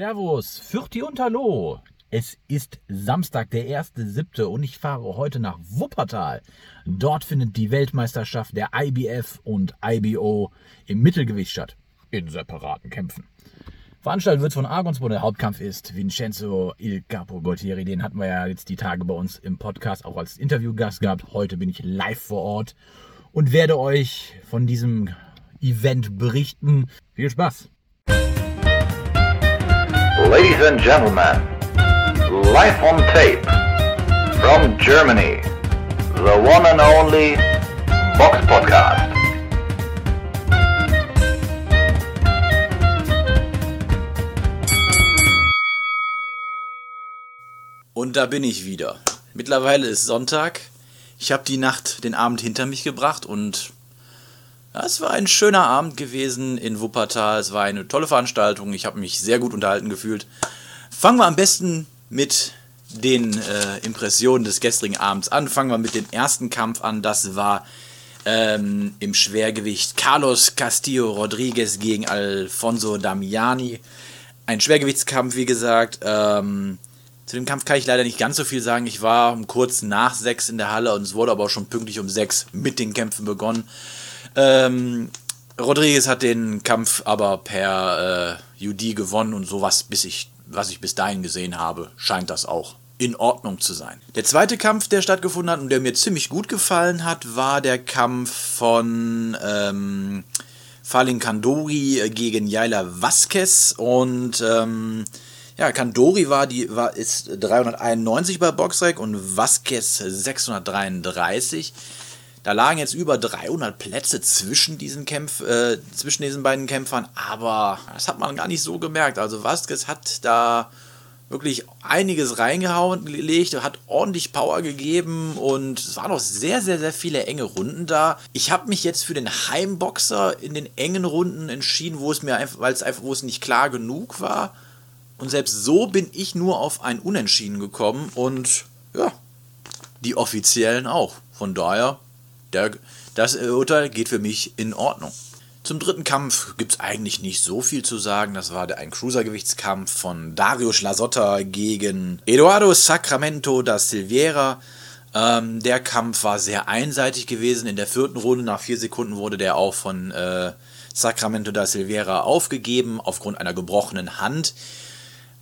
Servus, Fürti und Hallo. Es ist Samstag, der 1.7. und ich fahre heute nach Wuppertal. Dort findet die Weltmeisterschaft der IBF und IBO im Mittelgewicht statt. In separaten Kämpfen. Veranstaltet wird von Argonsbo. Der Hauptkampf ist Vincenzo Il Capo Goltieri. Den hatten wir ja jetzt die Tage bei uns im Podcast auch als Interviewgast gehabt. Heute bin ich live vor Ort und werde euch von diesem Event berichten. Viel Spaß! Ladies and gentlemen, live on tape from Germany, the one and only Box Podcast. Und da bin ich wieder. Mittlerweile ist Sonntag. Ich habe die Nacht, den Abend hinter mich gebracht und es war ein schöner Abend gewesen in Wuppertal. Es war eine tolle Veranstaltung. Ich habe mich sehr gut unterhalten gefühlt. Fangen wir am besten mit den äh, Impressionen des gestrigen Abends an. Fangen wir mit dem ersten Kampf an. Das war ähm, im Schwergewicht Carlos Castillo Rodriguez gegen Alfonso Damiani. Ein Schwergewichtskampf, wie gesagt. Ähm, zu dem Kampf kann ich leider nicht ganz so viel sagen. Ich war um kurz nach sechs in der Halle und es wurde aber auch schon pünktlich um sechs mit den Kämpfen begonnen. Ähm, Rodriguez hat den Kampf aber per äh, UD gewonnen und sowas, bis ich, was ich bis dahin gesehen habe, scheint das auch in Ordnung zu sein. Der zweite Kampf, der stattgefunden hat und der mir ziemlich gut gefallen hat, war der Kampf von ähm, Falin Kandori gegen Yaila Vasquez und ähm, ja, Kandori war die, war, ist 391 bei Boxrec und Vasquez 633. Da lagen jetzt über 300 Plätze zwischen diesen, Kämpf, äh, zwischen diesen beiden Kämpfern, aber das hat man gar nicht so gemerkt. Also Vasquez hat da wirklich einiges reingehauen, gelegt, hat ordentlich Power gegeben und es waren noch sehr, sehr, sehr viele enge Runden da. Ich habe mich jetzt für den Heimboxer in den engen Runden entschieden, wo es mir einfach, weil es einfach, wo es nicht klar genug war. Und selbst so bin ich nur auf ein Unentschieden gekommen und ja, die Offiziellen auch. Von daher, der, das Urteil geht für mich in Ordnung. Zum dritten Kampf gibt es eigentlich nicht so viel zu sagen. Das war ein Cruisergewichtskampf von Dario Schlasotta gegen Eduardo Sacramento da Silveira. Ähm, der Kampf war sehr einseitig gewesen. In der vierten Runde, nach vier Sekunden, wurde der auch von äh, Sacramento da Silveira aufgegeben, aufgrund einer gebrochenen Hand.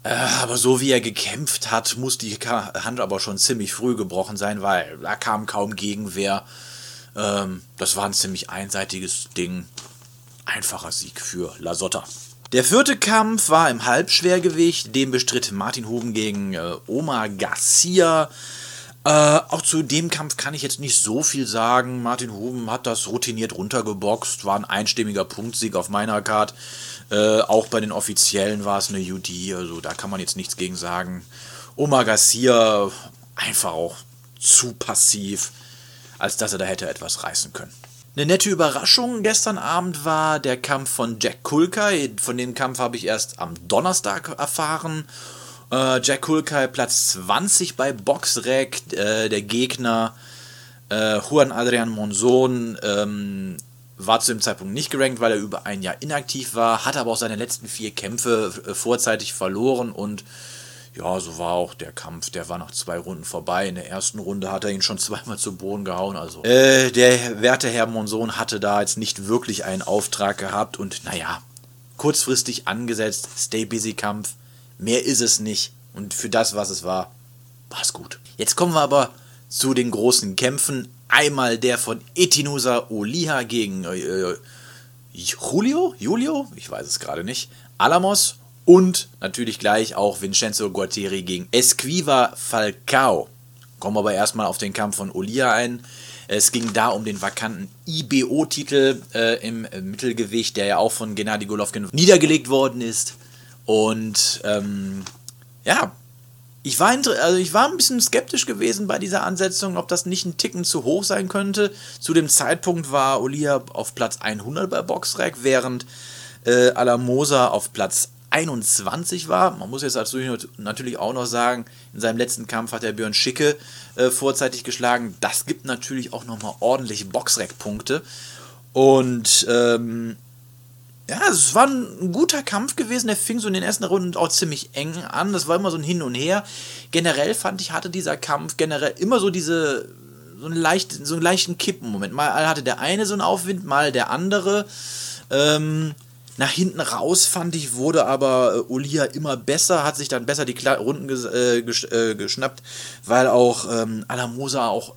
Äh, aber so wie er gekämpft hat, muss die Hand aber schon ziemlich früh gebrochen sein, weil da kam kaum Gegenwehr. Ähm, das war ein ziemlich einseitiges Ding. Einfacher Sieg für Lasotta. Der vierte Kampf war im Halbschwergewicht. Den bestritt Martin Huben gegen äh, Omar Garcia. Äh, auch zu dem Kampf kann ich jetzt nicht so viel sagen. Martin Huben hat das routiniert runtergeboxt, war ein einstimmiger Punktsieg auf meiner Card. Äh, auch bei den Offiziellen war es eine UD, also da kann man jetzt nichts gegen sagen. Omar Garcia einfach auch zu passiv, als dass er da hätte etwas reißen können. Eine nette Überraschung gestern Abend war der Kampf von Jack Kulkai. Von dem Kampf habe ich erst am Donnerstag erfahren. Äh, Jack Kulkai Platz 20 bei Boxrec. Äh, der Gegner äh, Juan Adrian Monzon ähm, war zu dem Zeitpunkt nicht gerankt, weil er über ein Jahr inaktiv war, hat aber auch seine letzten vier Kämpfe äh, vorzeitig verloren und ja, so war auch der Kampf. Der war nach zwei Runden vorbei. In der ersten Runde hat er ihn schon zweimal zu Boden gehauen. Also äh, der werte Herr Monson hatte da jetzt nicht wirklich einen Auftrag gehabt und naja, kurzfristig angesetzt, Stay Busy Kampf. Mehr ist es nicht. Und für das, was es war, war es gut. Jetzt kommen wir aber zu den großen Kämpfen. Einmal der von Etinusa Oliha gegen äh, Julio? Julio? Ich weiß es gerade nicht. Alamos und natürlich gleich auch Vincenzo Gualtieri gegen Esquiva Falcao. Kommen wir aber erstmal auf den Kampf von Olia ein. Es ging da um den vakanten IBO-Titel äh, im Mittelgewicht, der ja auch von Gennady Golovkin niedergelegt worden ist. Und ähm, ja, ich war, also ich war ein bisschen skeptisch gewesen bei dieser Ansetzung, ob das nicht ein Ticken zu hoch sein könnte. Zu dem Zeitpunkt war Olia auf Platz 100 bei Boxrec, während äh, Alamosa auf Platz 21 war. Man muss jetzt natürlich auch noch sagen, in seinem letzten Kampf hat er Björn Schicke äh, vorzeitig geschlagen. Das gibt natürlich auch nochmal ordentlich Boxrec-Punkte. Und ähm, ja, es war ein guter Kampf gewesen. Der fing so in den ersten Runden auch ziemlich eng an. Das war immer so ein Hin und Her. Generell fand ich, hatte dieser Kampf generell immer so diese, so einen, leicht, so einen leichten Kippenmoment. Mal hatte der eine so einen Aufwind, mal der andere. Ähm, nach hinten raus fand ich, wurde aber äh, Olia immer besser, hat sich dann besser die Kla Runden ges äh, gesch äh, geschnappt, weil auch ähm, Alamosa auch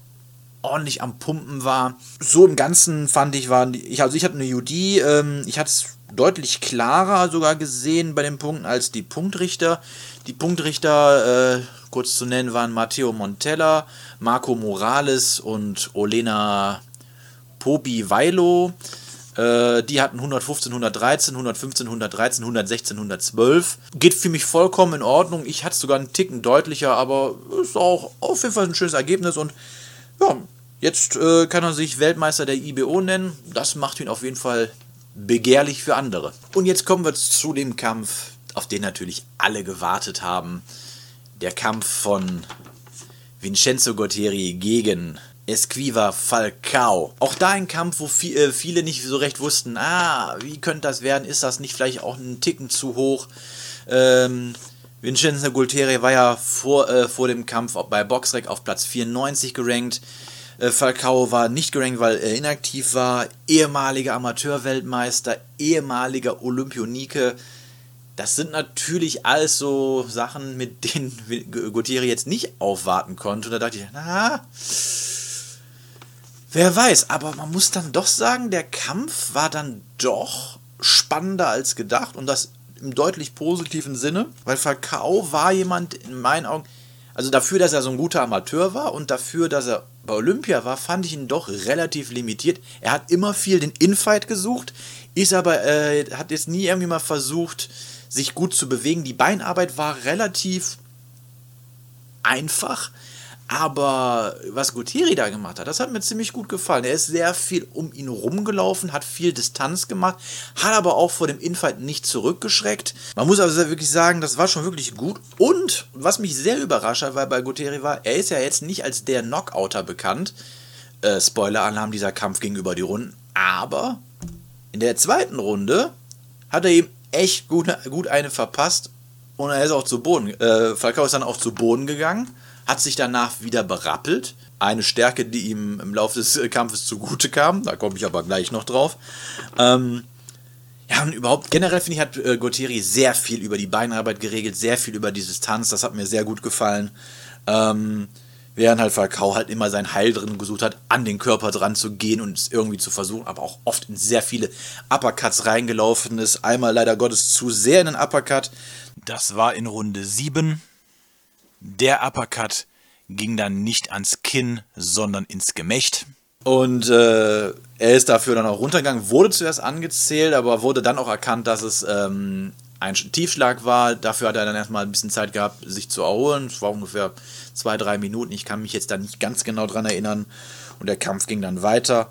ordentlich am Pumpen war. So im Ganzen fand ich, waren ich, also ich hatte eine UD, ähm, ich hatte es deutlich klarer sogar gesehen bei den Punkten als die Punktrichter. Die Punktrichter, äh, kurz zu nennen, waren Matteo Montella, Marco Morales und Olena Pobi Vailo. Äh, die hatten 115, 113, 115, 113, 116, 112. Geht für mich vollkommen in Ordnung. Ich hatte es sogar einen Ticken deutlicher, aber ist auch auf jeden Fall ein schönes Ergebnis und ja, jetzt äh, kann er sich Weltmeister der IBO nennen. Das macht ihn auf jeden Fall begehrlich für andere. Und jetzt kommen wir zu dem Kampf, auf den natürlich alle gewartet haben. Der Kampf von Vincenzo Gottieri gegen Esquiva Falcao. Auch da ein Kampf, wo äh, viele nicht so recht wussten, ah, wie könnte das werden? Ist das nicht vielleicht auch ein Ticken zu hoch? Ähm, Vincenzo Gultieri war ja vor, äh, vor dem Kampf bei Boxrec auf Platz 94 gerankt. Äh, Falcao war nicht gerankt, weil er inaktiv war. Ehemaliger Amateurweltmeister, ehemaliger Olympionike. Das sind natürlich alles so Sachen, mit denen Gutierrez jetzt nicht aufwarten konnte. Und da dachte ich, na, wer weiß. Aber man muss dann doch sagen, der Kampf war dann doch spannender als gedacht. Und das im deutlich positiven Sinne, weil Falcao war jemand in meinen Augen, also dafür, dass er so ein guter Amateur war und dafür, dass er bei Olympia war, fand ich ihn doch relativ limitiert. Er hat immer viel den Infight gesucht, ist aber, äh, hat jetzt nie irgendwie mal versucht, sich gut zu bewegen. Die Beinarbeit war relativ einfach. Aber was Gutierrez da gemacht hat, das hat mir ziemlich gut gefallen. Er ist sehr viel um ihn rumgelaufen, hat viel Distanz gemacht, hat aber auch vor dem Infight nicht zurückgeschreckt. Man muss also wirklich sagen, das war schon wirklich gut. Und was mich sehr überrascht hat, weil bei Gutierrez war, er ist ja jetzt nicht als der Knockouter bekannt. Äh, Spoiler-Alarm, dieser Kampf gegenüber die Runden. Aber in der zweiten Runde hat er ihm echt gut, gut eine verpasst und er ist auch zu Boden. Äh, Falcao ist dann auch zu Boden gegangen hat sich danach wieder berappelt. Eine Stärke, die ihm im Laufe des Kampfes zugute kam. Da komme ich aber gleich noch drauf. Ähm, ja, und überhaupt, generell finde ich, hat äh, Gottieri sehr viel über die Beinarbeit geregelt, sehr viel über die Distanz. Das hat mir sehr gut gefallen. Ähm, während halt Falcao halt immer sein Heil drin gesucht hat, an den Körper dran zu gehen und es irgendwie zu versuchen, aber auch oft in sehr viele Uppercuts reingelaufen ist. Einmal leider Gottes zu sehr in den Uppercut. Das war in Runde 7. Der Uppercut ging dann nicht ans Kinn, sondern ins Gemächt. Und äh, er ist dafür dann auch runtergegangen, wurde zuerst angezählt, aber wurde dann auch erkannt, dass es ähm, ein Tiefschlag war. Dafür hat er dann erstmal ein bisschen Zeit gehabt, sich zu erholen. Es war ungefähr zwei, drei Minuten. Ich kann mich jetzt da nicht ganz genau dran erinnern. Und der Kampf ging dann weiter.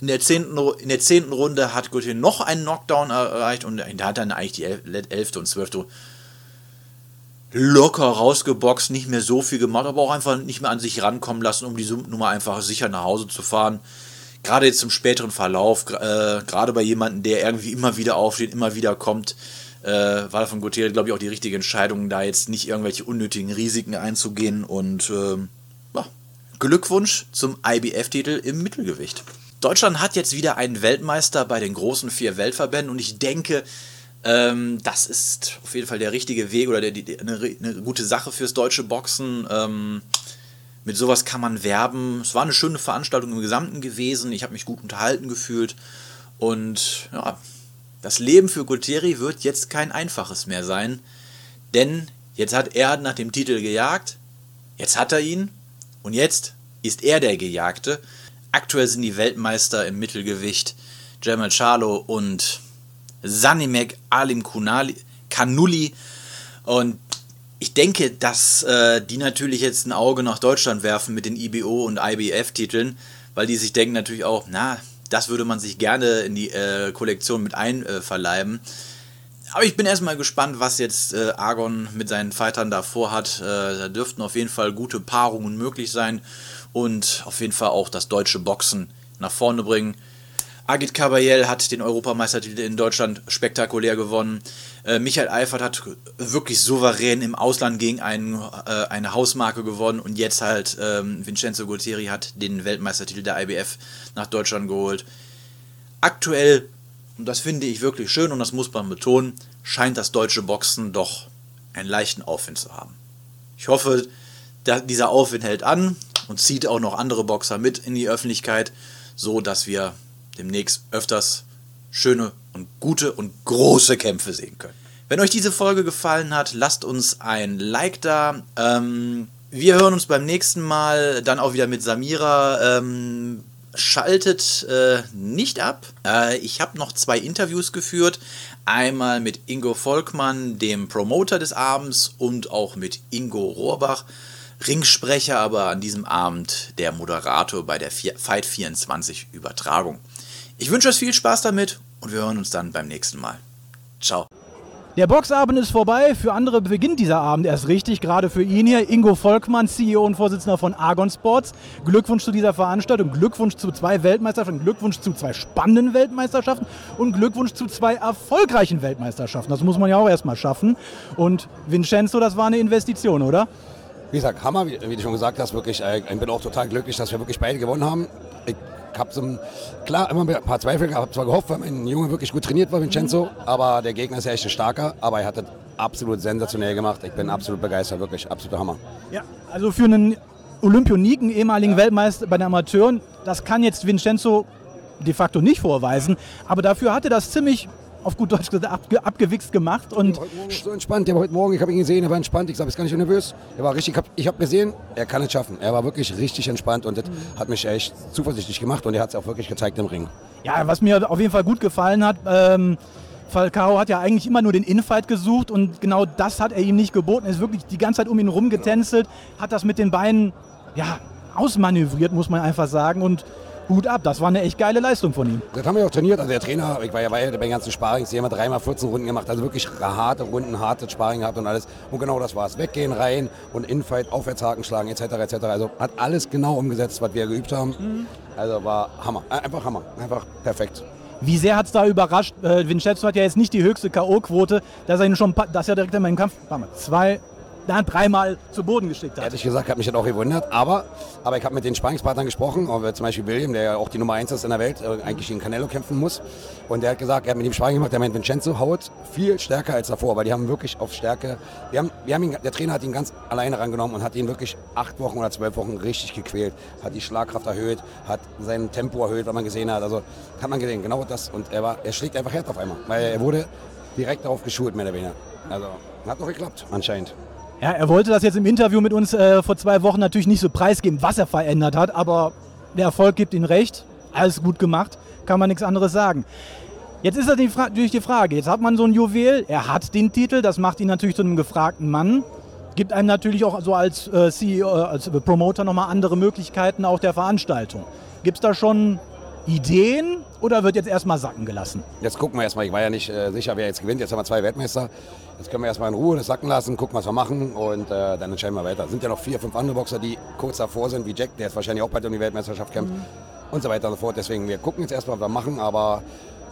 In der zehnten, in der zehnten Runde hat Gauthier noch einen Knockdown erreicht und da hat dann eigentlich die elfte und zwölfte locker rausgeboxt, nicht mehr so viel gemacht, aber auch einfach nicht mehr an sich rankommen lassen, um diese Nummer einfach sicher nach Hause zu fahren. Gerade jetzt im späteren Verlauf, äh, gerade bei jemandem, der irgendwie immer wieder aufsteht, immer wieder kommt, äh, war von Gauthier, glaube ich, auch die richtige Entscheidung, da jetzt nicht irgendwelche unnötigen Risiken einzugehen. Und äh, ja, Glückwunsch zum IBF-Titel im Mittelgewicht. Deutschland hat jetzt wieder einen Weltmeister bei den großen vier Weltverbänden und ich denke, ähm, das ist auf jeden Fall der richtige Weg oder der, die, eine, eine, gute Sache fürs deutsche Boxen. Ähm, mit sowas kann man werben. Es war eine schöne Veranstaltung im Gesamten gewesen. Ich habe mich gut unterhalten gefühlt. Und ja, das Leben für Gultieri wird jetzt kein einfaches mehr sein. Denn jetzt hat er nach dem Titel gejagt. Jetzt hat er ihn. Und jetzt ist er der Gejagte. Aktuell sind die Weltmeister im Mittelgewicht Jamal Charlo und Sanimek Alim Kunali, Kanuli. Und ich denke, dass äh, die natürlich jetzt ein Auge nach Deutschland werfen mit den IBO und IBF-Titeln, weil die sich denken natürlich auch, na, das würde man sich gerne in die äh, Kollektion mit einverleiben. Aber ich bin erstmal gespannt, was jetzt äh, Argon mit seinen Fightern da vorhat. Äh, da dürften auf jeden Fall gute Paarungen möglich sein und auf jeden Fall auch das deutsche Boxen nach vorne bringen. Agit Kabayel hat den Europameistertitel in Deutschland spektakulär gewonnen. Äh, Michael Eifert hat wirklich souverän im Ausland gegen einen, äh, eine Hausmarke gewonnen und jetzt halt ähm, Vincenzo Gualtieri hat den Weltmeistertitel der IBF nach Deutschland geholt. Aktuell, und das finde ich wirklich schön und das muss man betonen, scheint das deutsche Boxen doch einen leichten Aufwind zu haben. Ich hoffe, dieser Aufwind hält an und zieht auch noch andere Boxer mit in die Öffentlichkeit, so dass wir demnächst öfters schöne und gute und große Kämpfe sehen können. Wenn euch diese Folge gefallen hat, lasst uns ein Like da. Ähm, wir hören uns beim nächsten Mal dann auch wieder mit Samira. Ähm, schaltet äh, nicht ab. Äh, ich habe noch zwei Interviews geführt. Einmal mit Ingo Volkmann, dem Promoter des Abends, und auch mit Ingo Rohrbach, Ringsprecher, aber an diesem Abend der Moderator bei der Fight 24 Übertragung. Ich wünsche euch viel Spaß damit und wir hören uns dann beim nächsten Mal. Ciao. Der Boxabend ist vorbei. Für andere beginnt dieser Abend erst richtig. Gerade für ihn hier, Ingo Volkmann, CEO und Vorsitzender von Argon Sports. Glückwunsch zu dieser Veranstaltung. Glückwunsch zu zwei Weltmeisterschaften. Glückwunsch zu zwei spannenden Weltmeisterschaften. Und Glückwunsch zu zwei erfolgreichen Weltmeisterschaften. Das muss man ja auch erstmal schaffen. Und Vincenzo, das war eine Investition, oder? Wie gesagt, Hammer, wie, wie du schon gesagt hast, wirklich. Äh, ich bin auch total glücklich, dass wir wirklich beide gewonnen haben. Ich habe so klar immer ein paar Zweifel gehabt, habe zwar gehofft, weil mein Junge wirklich gut trainiert war, Vincenzo, aber der Gegner ist ja echt ein starker, aber er hat das absolut sensationell gemacht. Ich bin absolut begeistert, wirklich, absoluter Hammer. Ja, also für einen Olympioniken, ehemaligen ja. Weltmeister bei den Amateuren, das kann jetzt Vincenzo de facto nicht vorweisen, aber dafür hatte das ziemlich auf gut Deutsch gesagt, abge, abgewichst gemacht. Und so entspannt. Der war heute Morgen, ich habe ihn gesehen, er war entspannt. Ich sage, ist gar nicht nervös. Er war richtig, ich habe gesehen, er kann es schaffen. Er war wirklich richtig entspannt und das mhm. hat mich echt zuversichtlich gemacht und er hat es auch wirklich gezeigt im Ring. Ja, was mir auf jeden Fall gut gefallen hat, ähm, Falcao hat ja eigentlich immer nur den Infight gesucht und genau das hat er ihm nicht geboten. Er ist wirklich die ganze Zeit um ihn rumgetänzelt, hat das mit den Beinen ja, ausmanövriert, muss man einfach sagen. Und Hut ab, das war eine echt geile Leistung von ihm. Das haben wir auch trainiert. Also der Trainer, ich war ja bei den ganzen Sparings, die haben wir dreimal 14 Runden gemacht. Also wirklich harte Runden, harte Sparring gehabt und alles. Und genau das war es. Weggehen, rein und Infight, Aufwärtshaken schlagen etc. etc. Also hat alles genau umgesetzt, was wir geübt haben. Mhm. Also war Hammer. Äh, einfach Hammer. Einfach perfekt. Wie sehr hat es da überrascht? Äh, Vincenzo hat ja jetzt nicht die höchste K.O.-Quote, dass er ihn schon, dass er direkt in meinem Kampf, zwei, dann dreimal zu Boden geschickt hat. Ehrlich gesagt, hat mich das auch gewundert. Aber, aber ich habe mit den Sparringspartnern gesprochen, zum Beispiel William, der ja auch die Nummer 1 ist in der Welt, äh, eigentlich gegen Canelo kämpfen muss. Und der hat gesagt, er hat mit ihm Sparring gemacht, der meint, Vincenzo haut viel stärker als davor, weil die haben wirklich auf Stärke, wir haben, wir haben ihn, der Trainer hat ihn ganz alleine rangenommen und hat ihn wirklich acht Wochen oder zwölf Wochen richtig gequält, hat die Schlagkraft erhöht, hat sein Tempo erhöht, was man gesehen hat. Also hat man gesehen, genau das. Und er, war, er schlägt einfach Herd auf einmal, weil er wurde direkt darauf geschult, mehr oder weniger. Also hat doch geklappt, anscheinend. Ja, er wollte das jetzt im Interview mit uns äh, vor zwei Wochen natürlich nicht so preisgeben, was er verändert hat, aber der Erfolg gibt ihm recht. Alles gut gemacht, kann man nichts anderes sagen. Jetzt ist natürlich die Frage, jetzt hat man so ein Juwel, er hat den Titel, das macht ihn natürlich zu einem gefragten Mann, gibt einem natürlich auch so als äh, CEO, als Promoter nochmal andere Möglichkeiten auch der Veranstaltung. Gibt es da schon Ideen oder wird jetzt erstmal sacken gelassen? Jetzt gucken wir erstmal. Ich war ja nicht äh, sicher, wer jetzt gewinnt. Jetzt haben wir zwei Weltmeister. Jetzt können wir erstmal in Ruhe das sacken lassen, gucken, was wir machen und äh, dann entscheiden wir weiter. Es sind ja noch vier, fünf andere Boxer, die kurz davor sind, wie Jack, der jetzt wahrscheinlich auch bald um die Weltmeisterschaft kämpft mhm. und so weiter und so fort. Deswegen, wir gucken jetzt erstmal, was wir machen, aber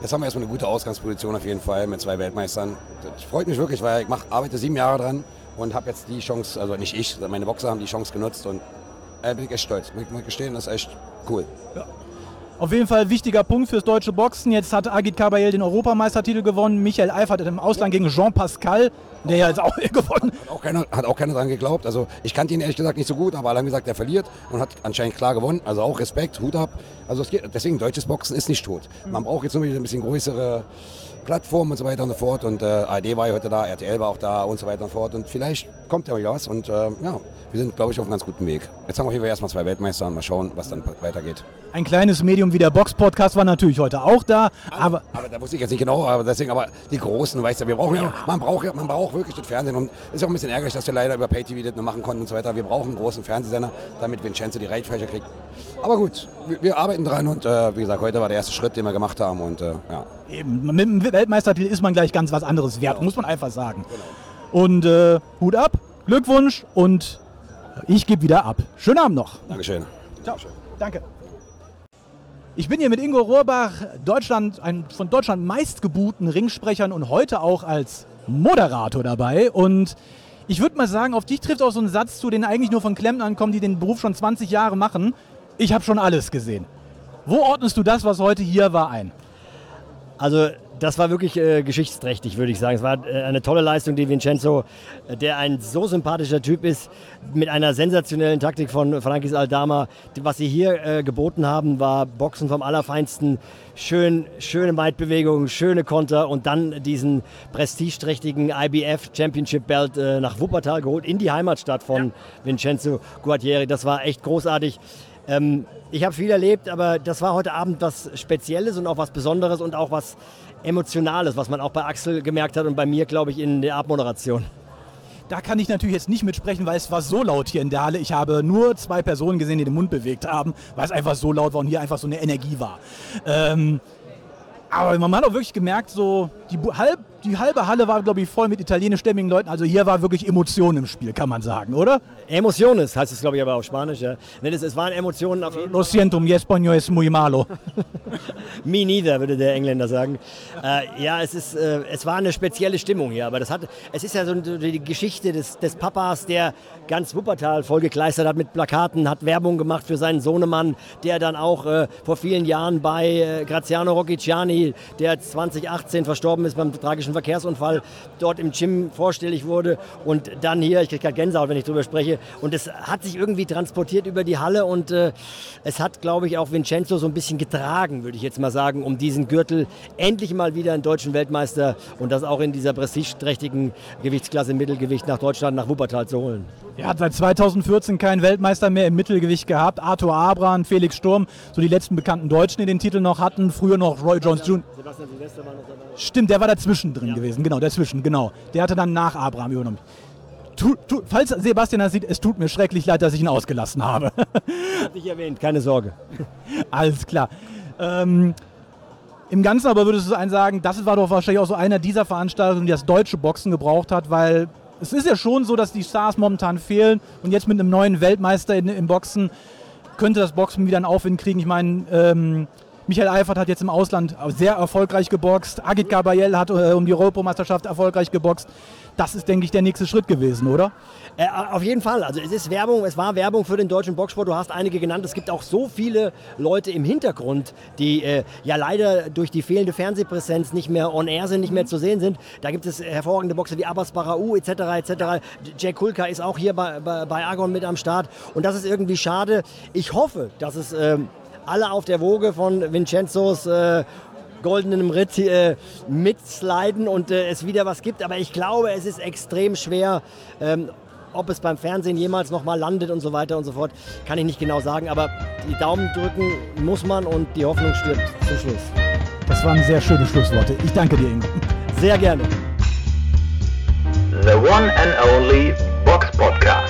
jetzt haben wir erstmal eine gute Ausgangsposition auf jeden Fall mit zwei Weltmeistern. Das freut mich wirklich, weil ich mach, arbeite sieben Jahre dran und habe jetzt die Chance, also nicht ich, meine Boxer haben die Chance genutzt und äh, bin ich echt stolz. Muss ich gestehen, das ist echt cool. Ja. Auf jeden Fall wichtiger Punkt fürs deutsche Boxen. Jetzt hat Agit Kabayel den Europameistertitel gewonnen. Michael Eifert hat im Ausland gegen Jean Pascal, der ja jetzt auch gewonnen hat. Auch keiner, hat auch keiner dran geglaubt. Also ich kannte ihn ehrlich gesagt nicht so gut, aber alle haben gesagt, er verliert und hat anscheinend klar gewonnen. Also auch Respekt, Hut ab. Also geht, deswegen, deutsches Boxen ist nicht tot. Man braucht jetzt nur ein bisschen größere Plattformen und so weiter und so fort. Und äh, ARD war ja heute da, RTL war auch da und so weiter und so fort. Und vielleicht kommt ja wieder was. Und äh, ja, wir sind, glaube ich, auf einem ganz guten Weg. Jetzt haben wir hier erstmal zwei Weltmeister und mal schauen, was dann weitergeht. Ein kleines Medium wie der Box-Podcast war natürlich heute auch da. Aber, aber da wusste ich jetzt nicht genau, aber deswegen, aber die Großen, weißt du, wir brauchen ja, man braucht ja, man braucht wirklich das Fernsehen. Und es ist auch ein bisschen ärgerlich, dass wir leider über Pay-TV das nur machen konnten und so weiter. Wir brauchen einen großen Fernsehsender, damit Vincenzo die Reichweite kriegt. Aber gut, wir, wir arbeiten dran und äh, wie gesagt, heute war der erste Schritt, den wir gemacht haben und äh, ja. Eben, mit Weltmeistertitel ist man gleich ganz was anderes wert, genau. muss man einfach sagen. Genau. Und äh, Hut ab, Glückwunsch und ich gebe wieder ab. Schönen Abend noch. Dankeschön. Ciao. Danke. Ich bin hier mit Ingo Rohrbach, Deutschland, ein von Deutschland meistgebuhten Ringsprechern und heute auch als Moderator dabei. Und ich würde mal sagen, auf dich trifft auch so ein Satz zu, den eigentlich nur von Klempnern kommen, die den Beruf schon 20 Jahre machen. Ich habe schon alles gesehen. Wo ordnest du das, was heute hier war, ein? Also das war wirklich äh, geschichtsträchtig, würde ich sagen. Es war äh, eine tolle Leistung, die Vincenzo, äh, der ein so sympathischer Typ ist, mit einer sensationellen Taktik von Frankis Aldama. Was sie hier äh, geboten haben, war Boxen vom Allerfeinsten. Schön, schöne Weitbewegungen, schöne Konter und dann diesen prestigeträchtigen IBF Championship Belt äh, nach Wuppertal geholt, in die Heimatstadt von ja. Vincenzo Guattieri. Das war echt großartig. Ähm, ich habe viel erlebt, aber das war heute Abend was Spezielles und auch was Besonderes und auch was Emotionales, was man auch bei Axel gemerkt hat und bei mir, glaube ich, in der Abmoderation. Da kann ich natürlich jetzt nicht mitsprechen, weil es war so laut hier in der Halle. Ich habe nur zwei Personen gesehen, die den Mund bewegt haben, weil es einfach so laut war und hier einfach so eine Energie war. Ähm, aber man hat auch wirklich gemerkt, so die, halb, die halbe Halle war, glaube ich, voll mit italienischstämmigen Leuten. Also hier war wirklich Emotion im Spiel, kann man sagen, oder? Emociones heißt es, glaube ich, aber auf Spanisch. Ja. Nee, das, es waren Emotionen auf jeden Lo siento, mi español es muy malo. Me neither, würde der Engländer sagen. Äh, ja, es, ist, äh, es war eine spezielle Stimmung hier. Aber das hat, es ist ja so die Geschichte des, des Papas, der ganz Wuppertal vollgekleistert hat mit Plakaten, hat Werbung gemacht für seinen Sohnemann, der dann auch äh, vor vielen Jahren bei äh, Graziano Rocchiciani, der 2018 verstorben ist beim tragischen Verkehrsunfall, dort im Gym vorstellig wurde und dann hier, ich kriege gerade Gänsehaut, wenn ich darüber spreche, und es hat sich irgendwie transportiert über die Halle und äh, es hat, glaube ich, auch Vincenzo so ein bisschen getragen, würde ich jetzt mal sagen, um diesen Gürtel endlich mal wieder einen deutschen Weltmeister und das auch in dieser prestigeträchtigen Gewichtsklasse Mittelgewicht nach Deutschland, nach Wuppertal zu holen. Er hat seit 2014 keinen Weltmeister mehr im Mittelgewicht gehabt. Arthur Abraham, Felix Sturm, so die letzten bekannten Deutschen, die den Titel noch hatten. Früher noch Roy Jones Jr. Sebastian Silvester war noch dabei. Stimmt, der war dazwischen drin ja. gewesen. Genau, dazwischen, genau. Der hatte dann nach Abraham übernommen. Tu, tu, falls Sebastian das sieht, es tut mir schrecklich leid, dass ich ihn ausgelassen habe. Hat dich erwähnt, keine Sorge. Alles klar. Ähm, Im Ganzen aber würdest du einen sagen, das war doch wahrscheinlich auch so einer dieser Veranstaltungen, die das deutsche Boxen gebraucht hat, weil es ist ja schon so, dass die Stars momentan fehlen und jetzt mit einem neuen Weltmeister im Boxen könnte das Boxen wieder einen Aufwind kriegen. Ich meine, ähm, Michael Eifert hat jetzt im Ausland sehr erfolgreich geboxt. Agit Gabayel hat äh, um die Europameisterschaft erfolgreich geboxt. Das ist, denke ich, der nächste Schritt gewesen, oder? Äh, auf jeden Fall. Also es ist Werbung, es war Werbung für den deutschen Boxsport. Du hast einige genannt. Es gibt auch so viele Leute im Hintergrund, die äh, ja leider durch die fehlende Fernsehpräsenz nicht mehr on air sind, nicht mehr zu sehen sind. Da gibt es hervorragende Boxer wie Abbas Barau etc. etc. Jack Kulka ist auch hier bei, bei, bei Argon mit am Start. Und das ist irgendwie schade. Ich hoffe, dass es ähm, alle auf der Woge von Vincenzos äh, goldenem Ritt äh, mitsliden und äh, es wieder was gibt. Aber ich glaube, es ist extrem schwer. Ähm, ob es beim Fernsehen jemals nochmal landet und so weiter und so fort, kann ich nicht genau sagen. Aber die Daumen drücken muss man und die Hoffnung stirbt zum Schluss. Das waren sehr schöne Schlussworte. Ich danke dir, Ingo. Sehr gerne. The one and only Box Podcast.